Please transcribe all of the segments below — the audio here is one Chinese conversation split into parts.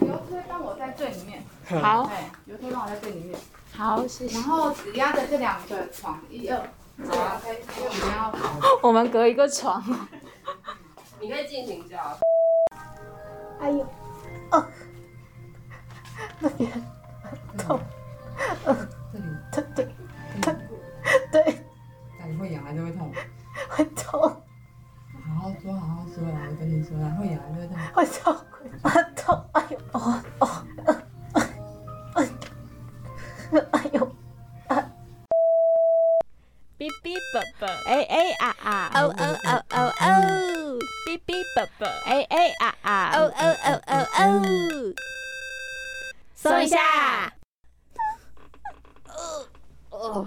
油推帮我在最里面。好，哎，油推帮我在最里面。好，谢谢然。后只压着这两个床，一二，这两个，因为我们要我们隔一个床。你可以进行叫。哎呦，哦，那边痛，这里，对对这里，对，哪里会痒还是会痛？会痛，好好说，好好说啦，我跟你说啦，会痒还是会痛？会痛，会痛，哎呦，哦哦，哎哎呦，哔哔啵啵，哎哎啊啊，哦哦哦哦哦，哔哔啵啵，哎哎啊啊，哦哦哦哦哦，松一下，哦，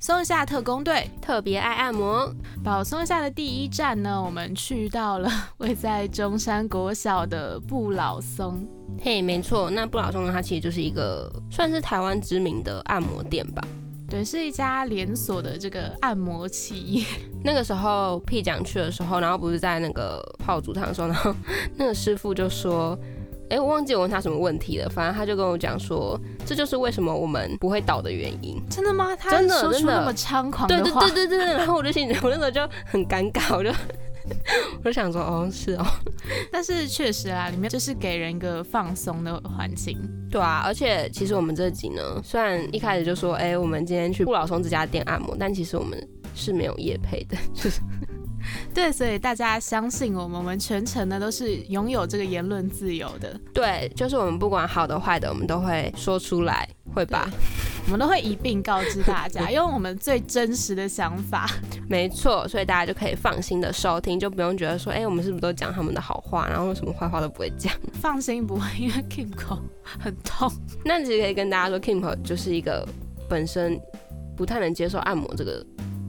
松一下特工队，特别爱按摩，保松下的第一站呢，我们去到了 位在中山国小的不老松。嘿，没错，那不老松呢，它其实就是一个算是台湾知名的按摩店吧。对，是一家连锁的这个按摩企业。那个时候屁讲去的时候，然后不是在那个泡足汤的时候，然后 那个师傅就说。哎，我忘记我问他什么问题了，反正他就跟我讲说，这就是为什么我们不会倒的原因。真的吗？他真的那么猖狂对对的话，对对对，然后我就心里，我那时候就很尴尬，我就我就想说，哦，是哦，但是确实啊，里面就是给人一个放松的环境。对啊，而且其实我们这集呢，虽然一开始就说，哎，我们今天去不老松这家店按摩，但其实我们是没有夜配的，就是 对，所以大家相信我们，我们全程呢都是拥有这个言论自由的，对，就是我们不管好的坏的，我们都会说出来，会吧？我们都会一并告知大家，用我们最真实的想法。没错，所以大家就可以放心的收听，就不用觉得说，哎，我们是不是都讲他们的好话，然后什么坏话都不会讲。放心，不会，因为 Kim 口很痛。那其实可以跟大家说，Kim 就是一个本身不太能接受按摩这个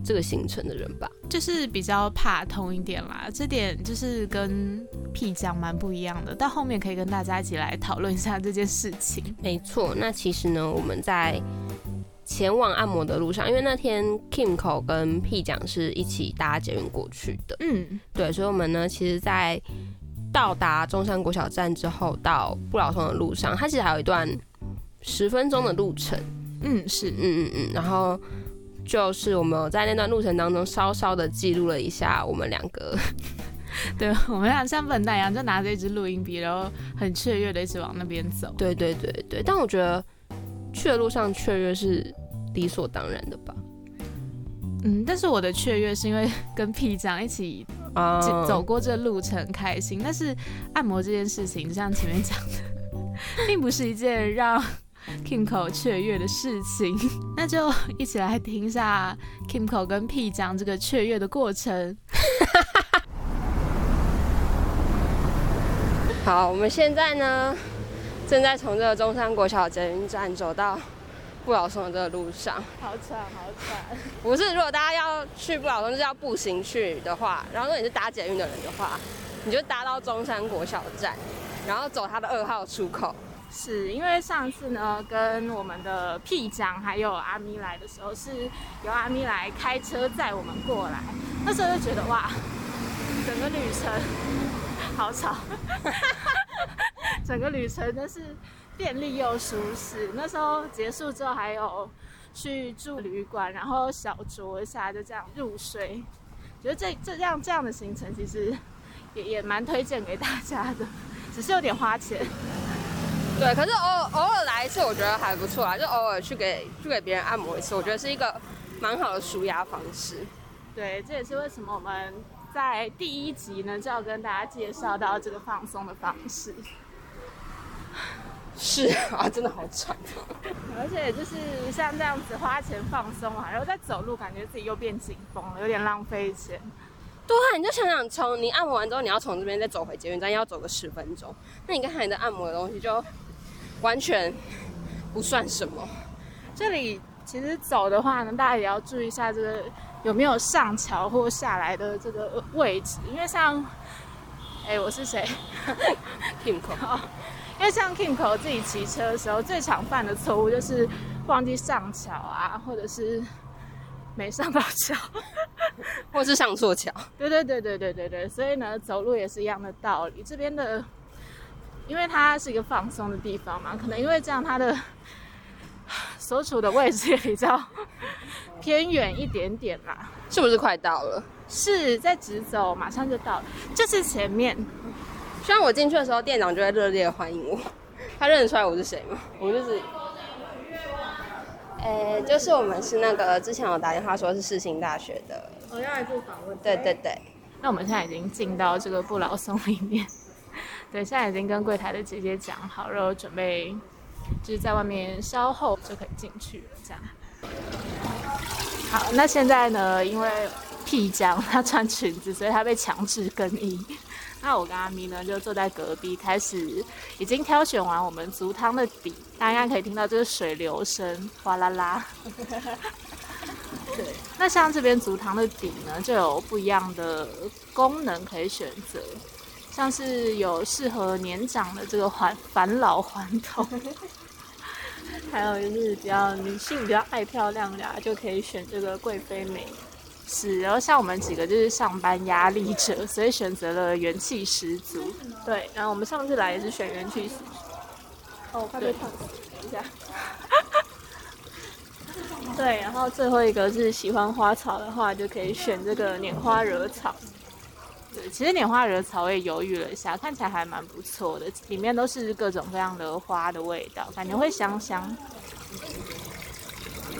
这个行程的人吧。就是比较怕痛一点啦，这点就是跟屁讲蛮不一样的。到后面可以跟大家一起来讨论一下这件事情。没错，那其实呢，我们在前往按摩的路上，因为那天 Kim 口跟屁讲是一起搭捷运过去的，嗯，对，所以我们呢，其实，在到达中山国小站之后，到不老松的路上，它其实还有一段十分钟的路程，嗯，是，嗯嗯嗯，然后就是我们在那段路程当中稍稍的记录了一下我们两个，对，我们俩像笨蛋一样，就拿着一支录音笔，然后很雀跃的一直往那边走。对对对对，但我觉得去的路上雀跃是理所当然的吧，嗯，但是我的雀跃是因为跟屁讲一起啊。走过这路程很开心，但是按摩这件事情，就像前面讲的，并不是一件让 Kimco 雀跃的事情。那就一起来听一下 Kimco 跟 P 讲这个雀跃的过程。好，我们现在呢，正在从这个中山国小捷运站走到不老松的这个路上。好喘，好喘。不是，如果大家要去不老松，就是要步行去的话，然后如果你是搭捷运的人的话，你就搭到中山国小站，然后走它的二号出口。是因为上次呢，跟我们的屁讲还有阿咪来的时候，是由阿咪来开车载我们过来。那时候就觉得哇，整个旅程好吵，整个旅程真是便利又舒适。那时候结束之后，还有去住旅馆，然后小酌一下，就这样入睡。觉得这这样这样的行程，其实也也蛮推荐给大家的，只是有点花钱。对，可是偶尔偶尔来一次，我觉得还不错啊，就偶尔去给去给别人按摩一次，我觉得是一个蛮好的舒压方式。对，这也是为什么我们在第一集呢就要跟大家介绍到这个放松的方式，是啊，真的好喘。而且就是像这样子花钱放松啊，然后再走路，感觉自己又变紧绷了，有点浪费钱。对啊，你就想想，从你按摩完之后，你要从这边再走回捷运站，要走个十分钟，那你刚才你的按摩的东西就完全不算什么。这里其实走的话呢，大家也要注意一下这个有没有上桥或下来的这个位置，因为像，哎，我是谁？Kimco，因为像 Kimco 自己骑车的时候，最常犯的错误就是忘记上桥啊，或者是没上到桥。或是上错桥，对对对对对对对，所以呢，走路也是一样的道理。这边的因为它是一个放松的地方嘛，可能因为这样它的所处的位置也比较偏远一点点啦。是不是快到了？是在直走，马上就到了，就是前面。虽然我进去的时候，店长就在热烈的欢迎我，他认得出来我是谁吗？我就是，呃，就是我们是那个之前有打电话说是世新大学的，我要来做访问。对对对，那我们现在已经进到这个不老松里面，对，现在已经跟柜台的姐姐讲好，然后准备就是在外面稍后就可以进去了，这样。好，那现在呢，因为屁江她穿裙子，所以她被强制更衣。那我跟阿咪呢就坐在隔壁，开始已经挑选完我们足汤的底，大家可以听到这个水流声，哗啦啦。对，那像这边足汤的底呢，就有不一样的功能可以选择，像是有适合年长的这个环返老还童，还有就是比较女性比较爱漂亮的、啊，就可以选这个贵妃美。是，然后像我们几个就是上班压力者，所以选择了元气十足。对，然后我们上次来也是选元气十足。哦，我快被烫死了，等一下。对，然后最后一个是喜欢花草的话，就可以选这个拈花惹草。其实拈花惹草我也犹豫了一下，看起来还蛮不错的，里面都是各种各样的花的味道，感觉会香香。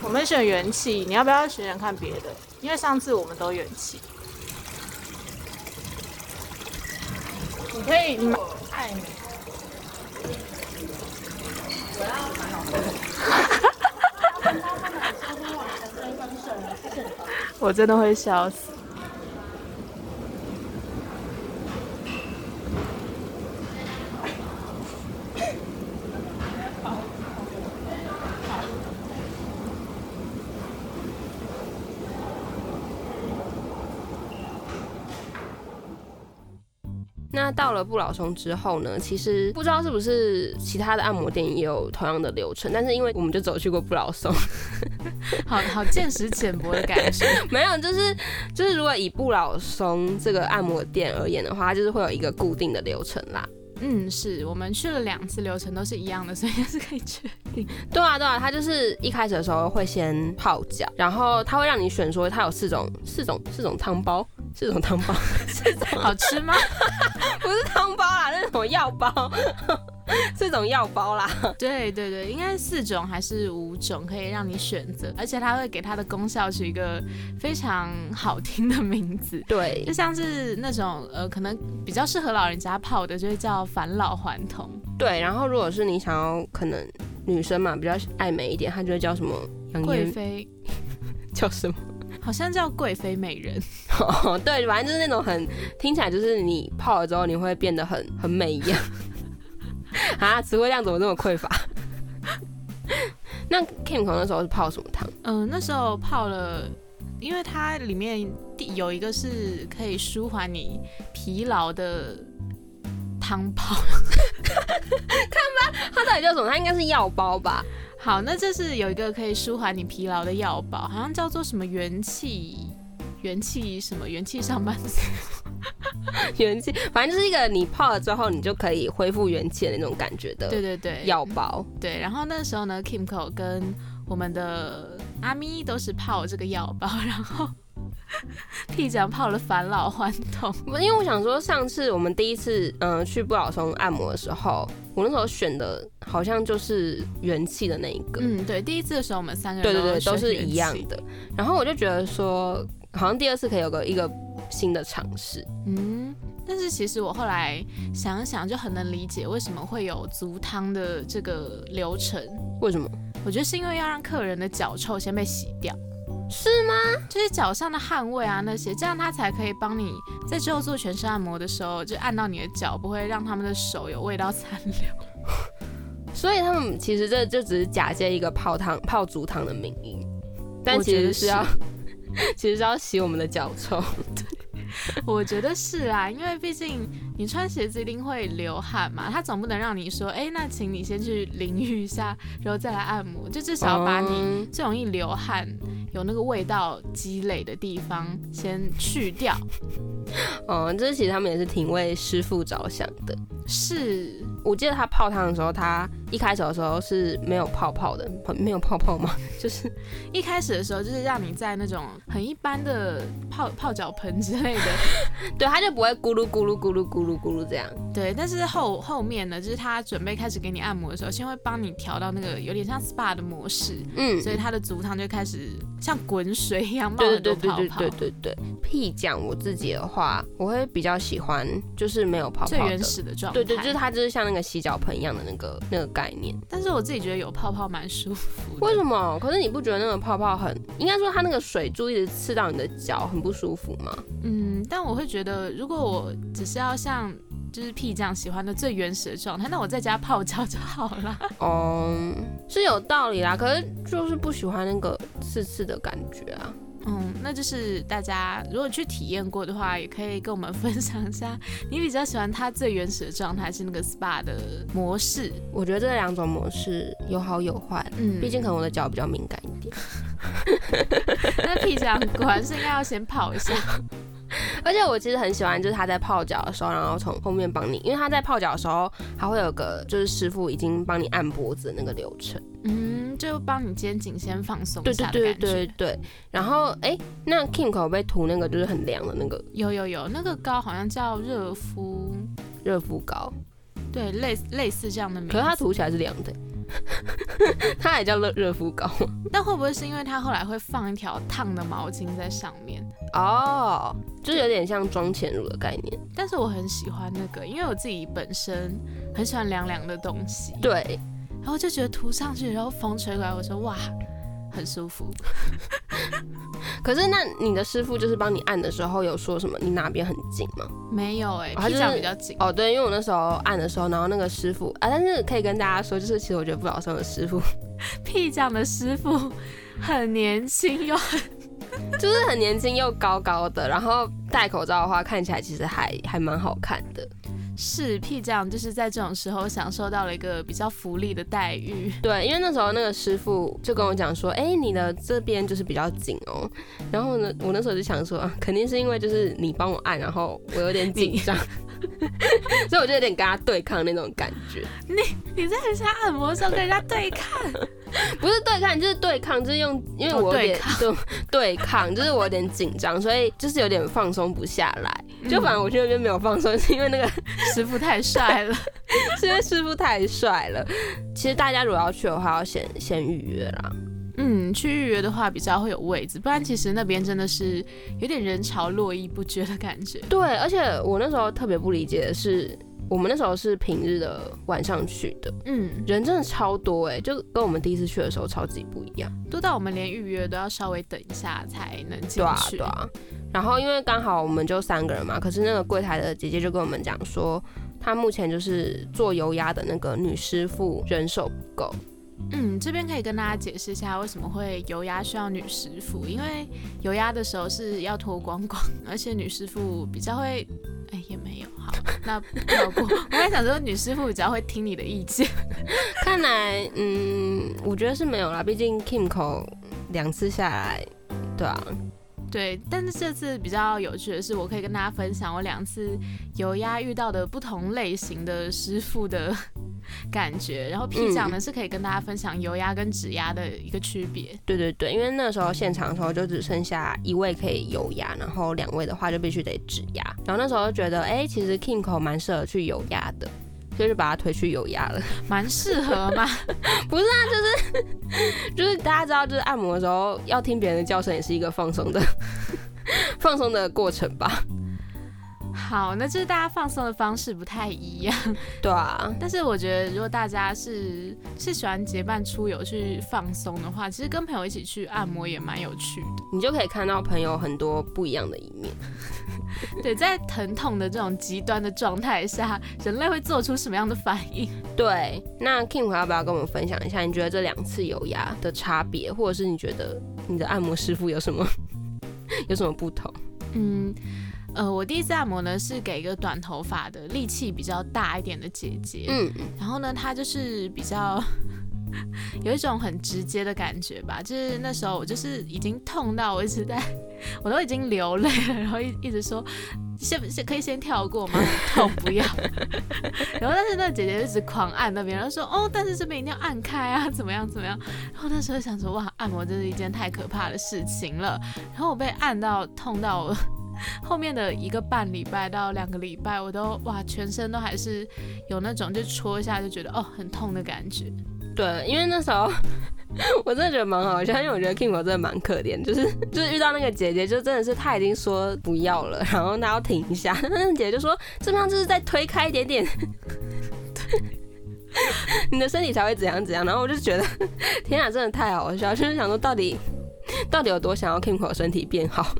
我们选元气，你要不要选选看别的？因为上次我们都元气。你可以，你爱你。我真的会笑死。那到了不老松之后呢，其实不知道是不是其他的按摩店也有同样的流程，但是因为我们就走去过不老松，好好见识浅薄的感觉。没有，就是就是如果以不老松这个按摩店而言的话，它就是会有一个固定的流程啦。嗯，是我们去了两次，流程都是一样的，所以是可以确定。对啊，对啊，他就是一开始的时候会先泡脚，然后他会让你选说它有四种四种四种汤包，四种汤包，四种好吃吗？不是汤包啦，那种药包，这种药包啦。对对对，应该四种还是五种可以让你选择，而且它会给它的功效取一个非常好听的名字。对就，像是那种呃，可能比较适合老人家泡的，就会叫返老还童。对，然后如果是你想要可能女生嘛比较爱美一点，它就会叫什么养颜，贵妃 叫什么？好像叫贵妃美人。哦，对，反正就是那种很听起来就是你泡了之后你会变得很很美一样。啊，词汇量怎么这么匮乏？那 Kim 可能那时候是泡什么汤？嗯、那时候泡了，因为它里面第有一个是可以舒缓你疲劳的汤泡。它到底叫什么？它应该是药包吧？好，那这是有一个可以舒缓你疲劳的药包，好像叫做什么元气。元气什么元气上班族？元气，反正就是一个你泡了之后你就可以恢复元气的那种感觉的对对对，药包。对。然后那时候呢，Kimco 跟我们的阿咪都是泡这个药包，然后屁讲泡了返老还童。因为我想说，上次我们第一次嗯、呃去不老松按摩的时候，我那时候选的好像就是元气的那一个。嗯，对，第一次的时候我们三个人对对对，都是。一样的。然后我就觉得说，好像第二次可以有个一个新的尝试。嗯，但是其实我后来想想，就很能理解为什么会有足汤的这个流程。为什么？我觉得是因为要让客人的脚臭先被洗掉，是吗？就是脚上的汗味啊那些，这样他才可以帮你在之后做全身按摩的时候，就按到你的脚，不会让他们的手有味道残留。所以他们其实这就只是假借一个泡汤泡足汤的名义，但其实是要 其实是要洗我们的脚臭。我觉得是啊，因为毕竟你穿鞋子一定会流汗嘛，他总不能让你说，哎，那请你先去淋浴一下，然后再来按摩，就至少把你嗯最容易流汗、有那个味道积累的地方先去掉。哦，这其实他们也是挺为师傅着想的。是，我记得他泡汤的时候，他一开始的时候是没有泡泡的，没有泡泡吗？就是一开始的时候就是让你在那种很一般的泡 泡脚盆之类的，对，他就不会咕噜咕噜咕噜咕噜咕噜这样。对。但是后后面呢，就是他准备开始给你按摩的时候，先会帮你调到那个有点像 SPA 的模式，嗯，所以他的足汤就开始像滚水一样冒对很多对对对泡泡。对对对。屁讲我自己的话，我会比较喜欢就是没有泡泡的。最原始的状态。对对，就是它就是像那个洗脚盆一样的那个那个概念。但是我自己觉得有泡泡蛮舒服。为什么？可是你不觉得那个泡泡很，应该说它那个水珠一直刺到你的脚，很不舒服吗？嗯，但我会觉得，如果我只是要像就是屁这样喜欢的最原始的状态，那我在家泡脚就好了。哦、是有道理啦，可是就是不喜欢那个刺刺的感觉啊。嗯，那就是大家如果去体验过的话，也可以跟我们 分享一下，你比较喜欢它最原始的状态是那个 SPA 的模式。我觉得这两种模式有好有坏，嗯毕竟可能我的脚比较敏感一点。那屁讲果然是应该要先泡一下。而且我其实很喜欢，就是他在泡脚的时候，然后从后面帮你，因为他在泡脚的时候，他会有个就是师傅已经帮你按脖子的那个流程。嗯，就帮你肩颈先放松一对对对。对对。然后哎，那 Kim 口被涂那个就是很凉的那个有有有，那个膏好像叫热敷，热敷膏，对，类似类似这样的名字。可是它涂起来是凉的，它也叫热热敷膏。但会不会是因为它后来会放一条烫的毛巾在上面？哦，就是有点像妆前乳的概念。但是我很喜欢那个，因为我自己本身很喜欢凉凉的东西，对，然后就觉得涂上去，然后风吹过来，我说哇，很舒服。可是那你的师傅就是帮你按的时候有说什么你哪边很紧吗？没有哎、哦它就是皮掌比较紧。哦，对，因为我那时候按的时候，然后那个师傅啊，但是可以跟大家说，就是其实我觉得不老生的师傅 屁匠的师傅很年轻又很就是很年轻又高高的，然后戴口罩的话看起来其实还还蛮好看的。是屁酱，就是在这种时候享受到了一个比较福利的待遇。对，因为那时候那个师傅就跟我讲说，哎、你的这边就是比较紧哦。然后呢，我那时候就想说，啊，肯定是因为就是你帮我按，然后我有点紧张，所以我就有点跟他对抗那种感觉。你你在人家按摩的时候跟人家对抗，不是对抗，就是对抗，就是用，因为我有点哦对对抗，就是我有点紧张，所以就是有点放松不下来。就反正我去那边没有放松，是因为那个 师傅太帅了。是因为师傅太帅了。其实大家如果要去的话，要先先预约啦。嗯，去预约的话比较会有位置，不然其实那边真的是有点人潮络绎不绝的感觉。对，而且我那时候特别不理解的是，我们那时候是平日的晚上去的，嗯，人真的超多哎，就跟我们第一次去的时候超级不一样。多到我们连预约都要稍微等一下才能进对啊，去。对啊。然后因为刚好我们就三个人嘛，可是那个柜台的姐姐就跟我们讲说，她目前就是做油压的那个女师傅人手不够。嗯，这边可以跟大家解释一下为什么会油压需要女师傅，因为油压的时候是要脱光光，而且女师傅比较会，哎也没有好，那跳过。我在想说女师傅比较会听你的意见，看来，嗯，我觉得是没有啦，毕竟 Kim 口两次下来，对啊，对。但是这次比较有趣的是，我可以跟大家分享我两次油压遇到的不同类型的师傅的 感觉，然后 P 奖呢、是可以跟大家分享油压跟指压的一个区别。对对对，因为那时候现场的时候就只剩下一位可以油压，然后两位的话就必须得指压。然后那时候就觉得，哎、其实 King 口蛮适合去油压的，所以就把它推去油压了。蛮适合嘛，就是大家知道，就是按摩的时候要听别人的叫声，也是一个放松的放松的过程吧？好，那就是大家放松的方式不太一样。对啊，但是我觉得，如果大家是是喜欢结伴出游去放松的话，其实跟朋友一起去按摩也蛮有趣的。你就可以看到朋友很多不一样的一面。对，在疼痛的这种极端的状态下，人类会做出什么样的反应？对，那 King 要不要跟我们分享一下？你觉得这两次油压的差别，或者是你觉得你的按摩师傅有什么有什么不同？嗯。呃，我第一次按摩呢是给一个短头发的、力气比较大一点的姐姐，嗯，然后呢，她就是比较 有一种很直接的感觉吧，就是那时候我就是已经痛到我一直在我都已经流泪了，然后一一直说先先可以先跳过吗？痛不要。然后但是那姐姐一直狂按那边，然后说哦，但是这边一定要按开啊，怎么样怎么样。然后那时候想说哇，按摩真是一件太可怕的事情了。然后我被按到痛到我后面的一个半礼拜到两个礼拜，我都哇全身都还是有那种就戳一下就觉得哦很痛的感觉。对，因为那时候 我真的觉得蛮好笑，因为我觉得 Kimbo 真的蛮可怜，就是就是遇到那个姐姐，就真的是她已经说不要了，然后她要停一下，那姐姐就说这边就是再推开一点点，你的身体才会怎样怎样，然后我就觉得天啊，真的太好笑，就是想说到底到底有多想要 Kimbo 身体变好。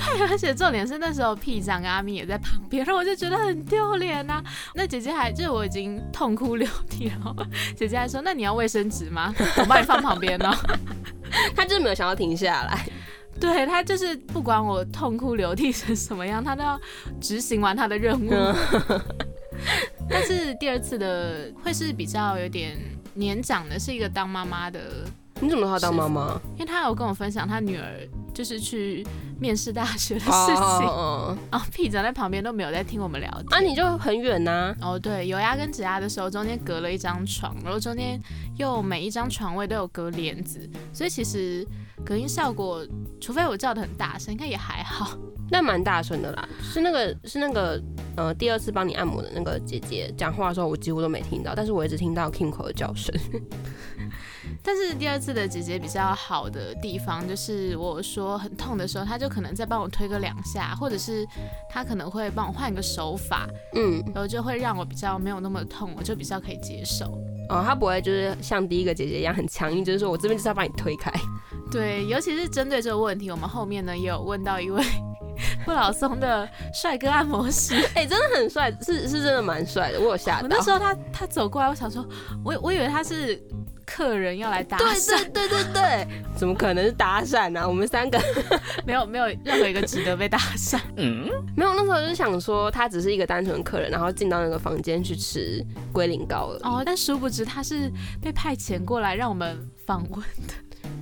对，而且重点是那时候 P 长跟阿咪也在旁边，然后我就觉得很丢脸呐。那姐姐还就是我已经痛哭流涕了，姐姐还说：“那你要卫生纸吗？我帮你放旁边哦。她就是没有想要停下来，对她就是不管我痛哭流涕成什么样，她都要执行完她的任务。但是第二次的会是比较有点年长的，是一个当妈妈的，你怎么知道她当妈妈？因为她有跟我分享她女儿就是去面试大学的事情。哦，哦屁长在旁边都没有在听我们聊天。啊，你就很远呐、哦，对，有压跟指压的时候，中间隔了一张床，然后中间又每一张床位都有隔帘子，所以其实隔音效果，除非我叫的很大声，应该也还好。那蛮大声的啦，是那个是那个呃第二次帮你按摩的那个姐姐讲话的时候，我几乎都没听到，但是我一直听到 Kimco 的叫声。但是第二次的姐姐比较好的地方，就是我说很痛的时候，她就可能再帮我推个两下，或者是她可能会帮我换一个手法，嗯，然后就会让我比较没有那么痛，我就比较可以接受。哦，她不会就是像第一个姐姐一样很强硬，就是说我这边就是要把你推开。对，尤其是针对这个问题，我们后面呢也有问到一位 不老松的帅哥按摩师。哎、真的很帅，是是真的蛮帅的，我有吓到。我那时候他他走过来，我想说，我我以为他是客人要来搭对讪，对对对对对，怎么可能是搭讪呢、啊？我们三个 没有没有任何一个值得被搭讪。嗯没有，那时候就是想说他只是一个单纯的客人，然后进到那个房间去吃龟苓膏了。哦，但殊不知他是被派遣过来让我们访问的。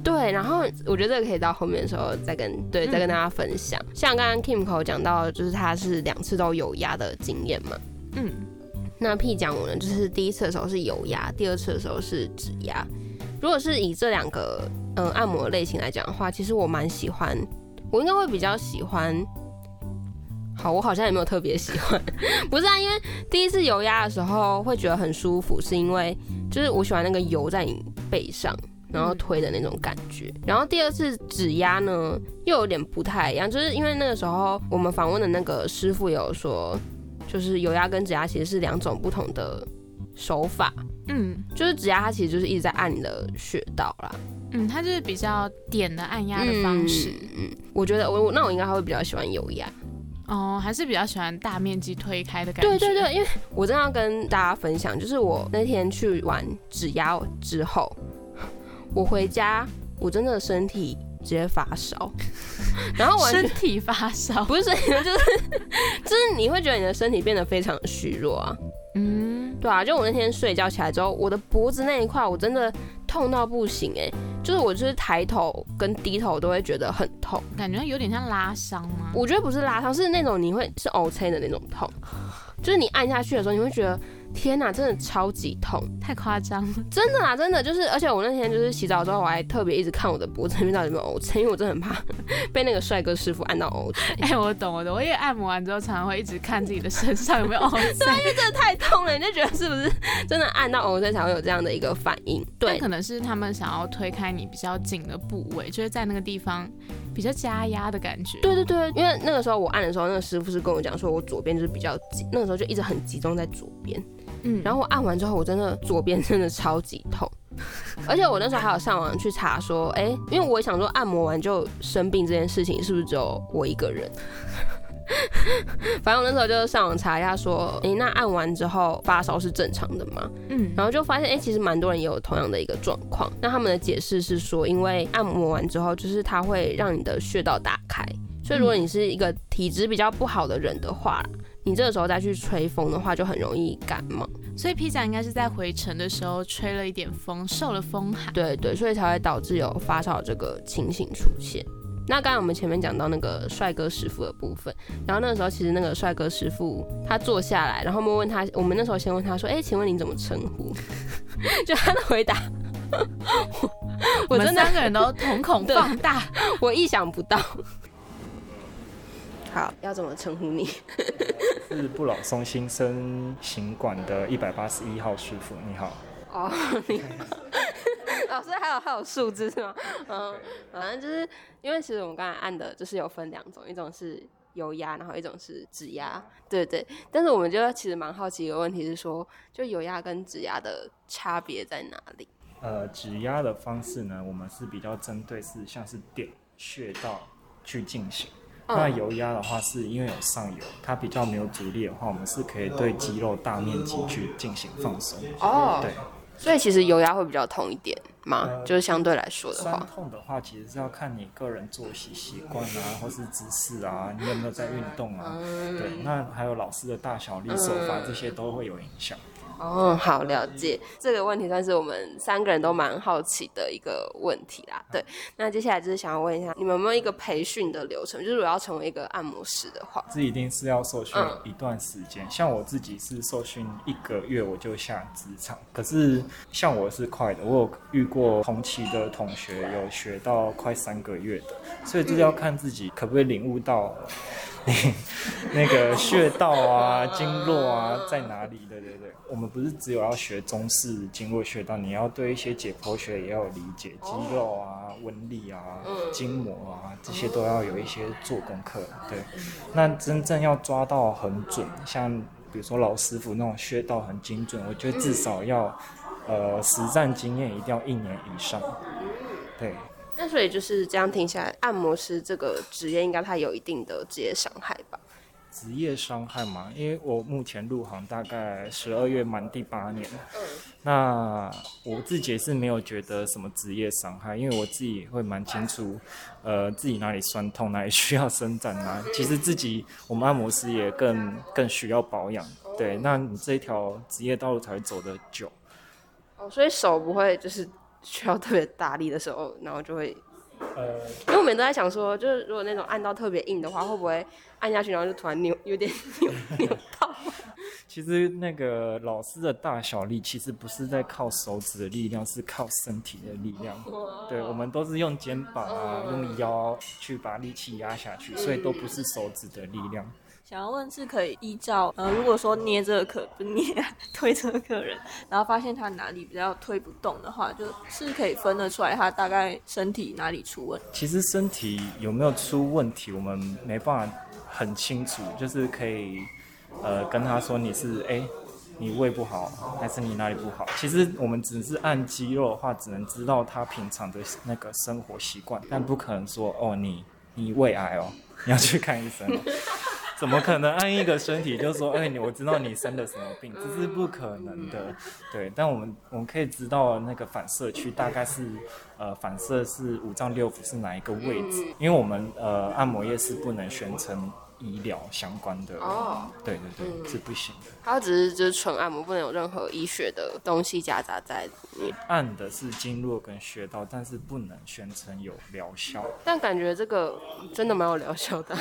对，然后我觉得这个可以到后面的时候再跟对再跟大家分享。像刚刚 Kimco 讲到，就是他是两次都有压的经验嘛。嗯，那 P 讲我呢，就是第一次的时候是油压，第二次的时候是指压。如果是以这两个嗯、按摩类型来讲的话，其实我蛮喜欢，我应该会比较喜欢。好，我好像也没有特别喜欢，不是啊，因为第一次油压的时候会觉得很舒服，是因为就是我喜欢那个油在你背上，然后推的那种感觉。然后第二次指压呢，又有点不太一样，就是因为那个时候我们访问的那个师傅有说，就是油压跟指压其实是两种不同的手法，嗯就是指压它其实就是一直在按你的穴道啦，嗯，它就是比较点的按压的方式。嗯，嗯我觉得我我那我应该会比较喜欢油压。哦，还是比较喜欢大面积推开的感觉。对对对，因为我真的要跟大家分享，就是我那天去玩指压之后，我回家我真的身体直接发烧，然后我身体发烧。不是身体，就是就是你会觉得你的身体变得非常的虚弱啊。嗯，对啊，就我那天睡觉起来之后，我的脖子那一块我真的痛到不行哎、就是我就是抬头跟低头都会觉得很痛。感觉有点像拉伤吗？我觉得不是拉伤，是那种你会是 O C 的那种痛，就是你按下去的时候，你会觉得天哪，真的超级痛，太夸张了。真的啊，真的就是，而且我那天就是洗澡之后，我还特别一直看我的脖子那边到底有没有 C，因为我真的很怕 被那个帅哥师傅按到 O C，哎、我懂我懂，我也按摩完之后，常常会一直看自己的身上有没有哦对因为。真的太痛了，你就觉得是不是真的按到 O C 才会有这样的一个反应？对可能是他们想要推开你比较紧的部位，就是在那个地方比较加压的感觉。对对对，因为那个时候我按的时候，那个师傅是跟我讲说，我左边就是比较紧，那个时候就一直很集中在左边。嗯，然后我按完之后，我真的左边真的超级痛，而且我那时候还有上网去查说，哎，因为我想说按摩完就生病这件事情是不是只有我一个人？反正我那时候就上网查一下说，哎，那按完之后发烧是正常的吗？嗯，然后就发现，哎、其实蛮多人也有同样的一个状况。那他们的解释是说，因为按摩完之后，就是它会让你的穴道打开，所以如果你是一个体质比较不好的人的话，你这个时候再去吹风的话，就很容易感冒。所以披萨应该是在回程的时候吹了一点风，受了风寒。对对，所以才会导致有发烧这个情形出现。那刚才我们前面讲到那个帅哥师傅的部分，然后那个时候其实那个帅哥师傅他坐下来，然后我们问他，我们那时候先问他说，哎、请问你怎么称呼？就他的回答，我我们我真的三个人都瞳孔对放大。我意想不到。好，要怎么称呼你？是不老松新生行馆的一百八十一号师傅，你好。哦，你 老师还有还有数字是吗？嗯，反正就是因为其实我们刚才按的就是有分两种，一种是油压，然后一种是指压，对对。但是我们就其实蛮好奇一个问题是说，就油压跟指压的差别在哪里？呃，指压的方式呢，我们是比较针对是像是点穴道去进行。那油压的话，是因为有上游，它比较没有阻力的话，我们是可以对肌肉大面积去进行放松。哦对，所以其实油压会比较痛一点吗？呃就是相对来说的酸话，痛的话，其实是要看你个人作息习惯啊，或是姿势啊，你有没有在运动啊？嗯对，那还有老师的大小力、手法这些都会有影响。哦，好了解这个问题，算是我们三个人都蛮好奇的一个问题啦。对，那接下来就是想要问一下，你们有没有一个培训的流程？就是如果要成为一个按摩师的话，这一定是要受训嗯一段时间。像我自己是受训一个月我就下职场，可是像我是快的，我有遇过同期的同学有学到快三个月的，所以这要看自己可不可以领悟到你那个穴道啊、经络啊在哪里。对对对，我们不是只有要学中式经络穴道，你要对一些解剖学也要有理解，肌肉啊、纹理啊、筋膜啊这些都要有一些做功课。对，那真正要抓到很准，像比如说老师傅那种穴道很精准，我觉得至少要呃实战经验一定要一年以上。对，那所以就是这样听下来，按摩师这个职业应该它有一定的职业伤害吧？职业伤害嘛，因为我目前入行大概十二月满第八年，那我自己也是没有觉得什么职业伤害，因为我自己会蛮清楚，呃，自己哪里酸痛，哪里需要伸展啊。其实自己我们按摩师也更更需要保养，对，那你这一条职业道路才会走得久。哦，所以手不会就是需要特别大力的时候，然后就会，呃，因为我们都在想说，就是如果那种按到特别硬的话，会不会按下去然后就突然扭，有点扭 扭到？其实那个老师的大小力，其实不是在靠手指的力量，是靠身体的力量。对，我们都是用肩膀啊，用腰去把力气压下去，所以都不是手指的力量。想要问是可以依照呃，如果说捏这个客不捏推这个客人，然后发现他哪里比较推不动的话，就是可以分得出来他大概身体哪里出问题。其实身体有没有出问题，我们没办法很清楚，就是可以呃跟他说你是哎。你胃不好，还是你哪里不好？其实我们只是按肌肉的话，只能知道他平常的那个生活习惯，但不可能说哦，你你胃癌哦，你要去看医生哦。怎么可能按一个身体就说，哎、你我知道你生了什么病，这是不可能的。对，但我们我们可以知道那个反射区大概是呃反射是五脏六腑是哪一个位置，因为我们呃按摩业是不能宣称医疗相关的。哦，对对对，是不行的。它只是就是纯按摩，不能有任何医学的东西夹杂在里面。按的是经络跟穴道，但是不能宣称有疗效。但感觉这个真的蛮有疗效的，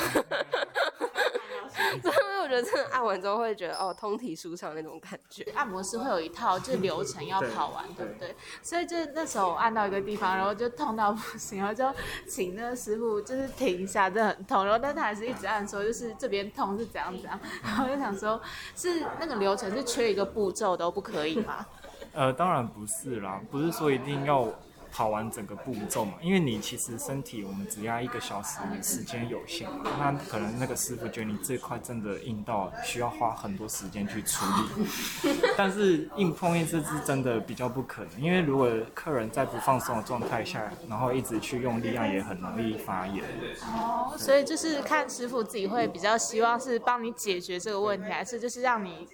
真的，我觉得真的按完之后会觉得哦，通体舒畅那种感觉。按摩师会有一套就是流程要跑完，对不对？所以就那时候我按到一个地方，然后就痛到不行，然后就请那个师傅就是停一下，真的很痛。然后但他还是一直按说，就是这边痛是怎样怎样。然后我就想说，是那个流程是缺一个步骤都不可以吗？呃，当然不是啦，不是说一定要跑完整个步骤嘛，因为你其实身体我们只压一个小时，时间有限嘛，那可能那个师傅觉得你这块真的硬到需要花很多时间去处理，但是硬碰硬这是真的比较不可能，因为如果客人在不放松的状态下，然后一直去用力量，也很容易发炎。哦，所以就是看师傅自己会比较希望是帮你解决这个问题，还是就是让你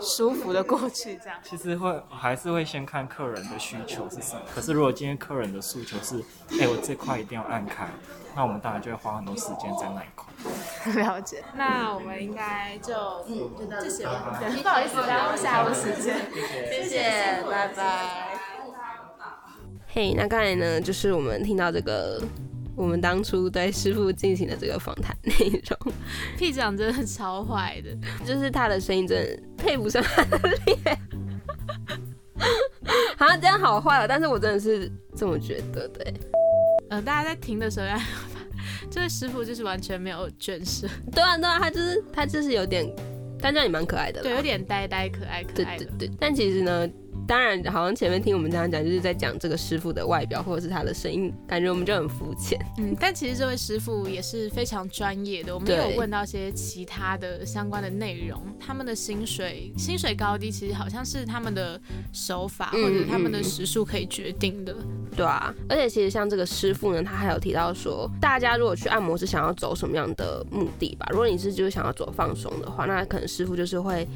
舒服的过去这样？其实会还是会先看客人的需求是什么。可是如果今天客人的诉求是，哎、我这块一定要按开，那我们当然就会花很多时间在那一块。了解。那我们应该就嗯，谢谢。对，不好意思耽误下午时间，谢谢，拜拜。嘿那刚才呢，就是我们听到这个我们当初对师傅进行的这个访谈内容，屁长真的超坏的，就是他的声音真的配不上他的脸。好像这样好坏了，但是我真的是这么觉得的欸。呃，大家在停的时候要，这位师傅就是完全没有卷舌，对啊，对啊，他就是他就是有点，但这样也蛮可爱的。对，有点呆呆可爱可爱的对。对，但其实呢，当然好像前面听我们这样讲，就是在讲这个师傅的外表或者是他的声音，感觉我们就很肤浅。嗯，但其实这位师傅也是非常专业的，我们也有问到一些其他的相关的内容，他们的薪水薪水高低其实好像是他们的手法嗯或者他们的嗯时数可以决定的。对啊，而且其实像这个师傅呢，他还有提到说，大家如果去按摩是想要走什么样的目的吧？如果你是就是想要走放松的话，那可能师傅就是会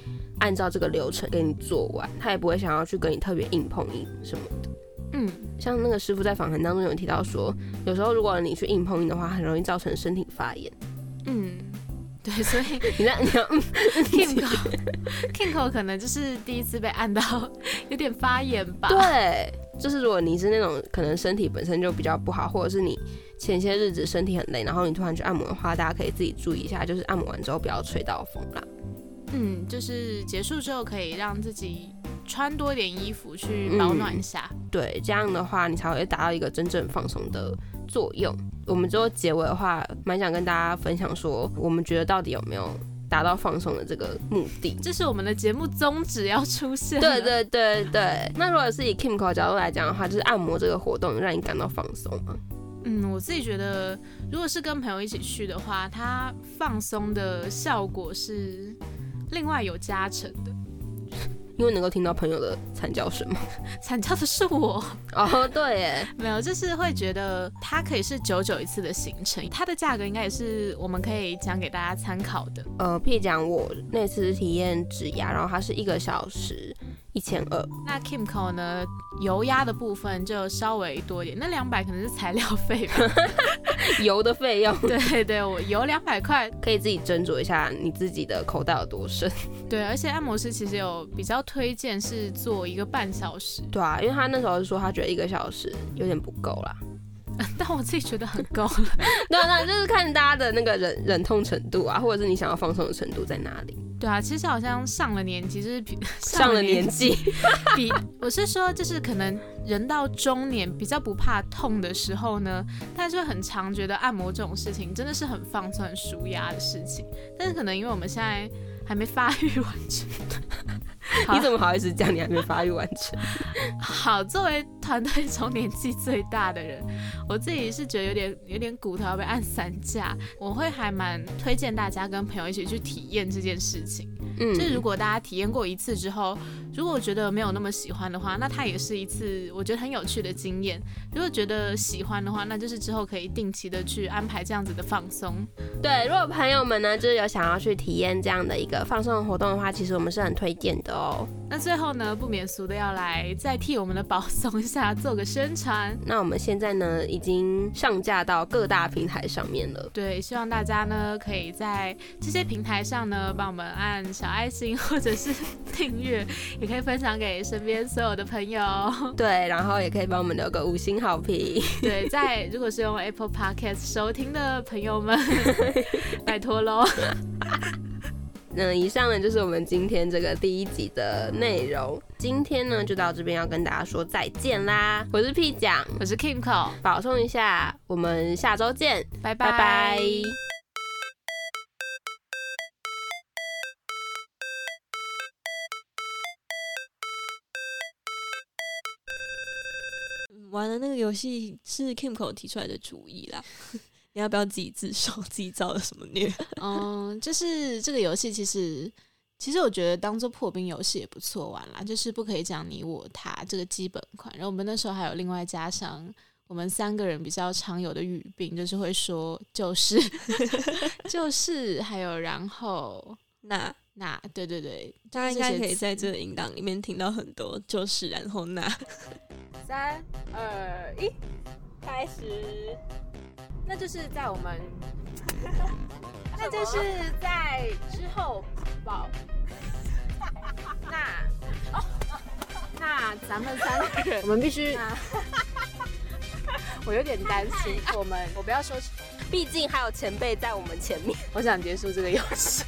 按照这个流程给你做完，他也不会想要去跟你特别硬碰硬什么的。嗯，像那个师傅在访谈当中有提到说，有时候如果你去硬碰硬的话，很容易造成身体发炎。嗯，对，所以 你那你要嗯 Kimco Kimco 可能就是第一次被按到有点发炎吧。对，就是如果你是那种可能身体本身就比较不好，或者是你前些日子身体很累，然后你突然去按摩的话，大家可以自己注意一下，就是按摩完之后不要吹到风啦。嗯，就是结束之后可以让自己穿多点衣服去保暖一下。对，这样的话你才会达到一个真正放松的作用。我们最后结尾的话，蛮想跟大家分享说，我们觉得到底有没有达到放松的这个目的。这是我们的节目宗旨要出现了。对对对对，那如果是以 Kimco 角度来讲的话，就是按摩这个活动让你感到放松吗？嗯，我自己觉得，如果是跟朋友一起去的话，它放松的效果是另外有加成的。因为能够听到朋友的惨叫声吗？惨叫的是我，哦，对耶，没有，就是会觉得它可以是久久一次的行程，它的价格应该也是我们可以讲给大家参考的。呃，譬如讲我那次体验指压，然后它是一个小时一千二，那 Kimco 呢，油压的部分就稍微多一点，那两百可能是材料费吧。油的费用 对对，我油两百块，可以自己斟酌一下你自己的口袋有多深。对，而且按摩师其实有比较推荐是做一个半小时，对啊，因为他那时候说他觉得一个小时有点不够啦。但我自己觉得很够了。对啊，那就是看大家的那个忍忍痛程度啊，或者是你想要放松的程度在哪里。对啊，其实好像上了年纪，就是比 上了年纪，比我是说，就是可能人到中年比较不怕痛的时候呢，但是会很常觉得按摩这种事情真的是很放松、很舒压的事情。但是可能因为我们现在还没发育完全，你怎么好意思讲你还没发育完全？好，作为团队中年纪最大的人，我自己是觉得有点有点骨头要被按散架，我会还蛮推荐大家跟朋友一起去体验这件事情。嗯就是如果大家体验过一次之后，如果觉得没有那么喜欢的话，那它也是一次我觉得很有趣的经验。如果觉得喜欢的话，那就是之后可以定期的去安排这样子的放松。对，如果朋友们呢，就是有想要去体验这样的一个放松的活动的话，其实我们是很推荐的哦。那最后呢，不免俗的要来再替我们的宝松 一下做个宣传。那我们现在呢，已经上架到各大平台上面了。对，希望大家呢可以在这些平台上呢帮我们按小爱心或者是订阅，也可以分享给身边所有的朋友。对，然后也可以帮我们留个五星好评。对，在如果是用 Apple Podcast 收听的朋友们，拜托喽。那以上呢就是我们今天这个第一集的内容。今天呢就到这边要跟大家说再见啦！我是 P 讲，我是 Kimco，保送一下，我们下周见，拜拜拜玩的，那个游戏是 Kimco 提出来的主意啦。你要不要自己自首，自己造了什么孽？嗯，就是这个游戏其实。其实我觉得当做破冰游戏也不错玩啦，就是不可以讲你我他这个基本款。然后我们那时候还有另外加上我们三个人比较常有的语病，就是会说就是就是，还有然后那那对对对，大家应该可以在这个音档里面听到很多，就是然后那三二一，开始。那就是在我们，那就是在之后保。那哦，那咱们三个人，我们必须。我我有点担心。我们我不要说，毕竟还有前辈在我们前面。我想结束这个游戏。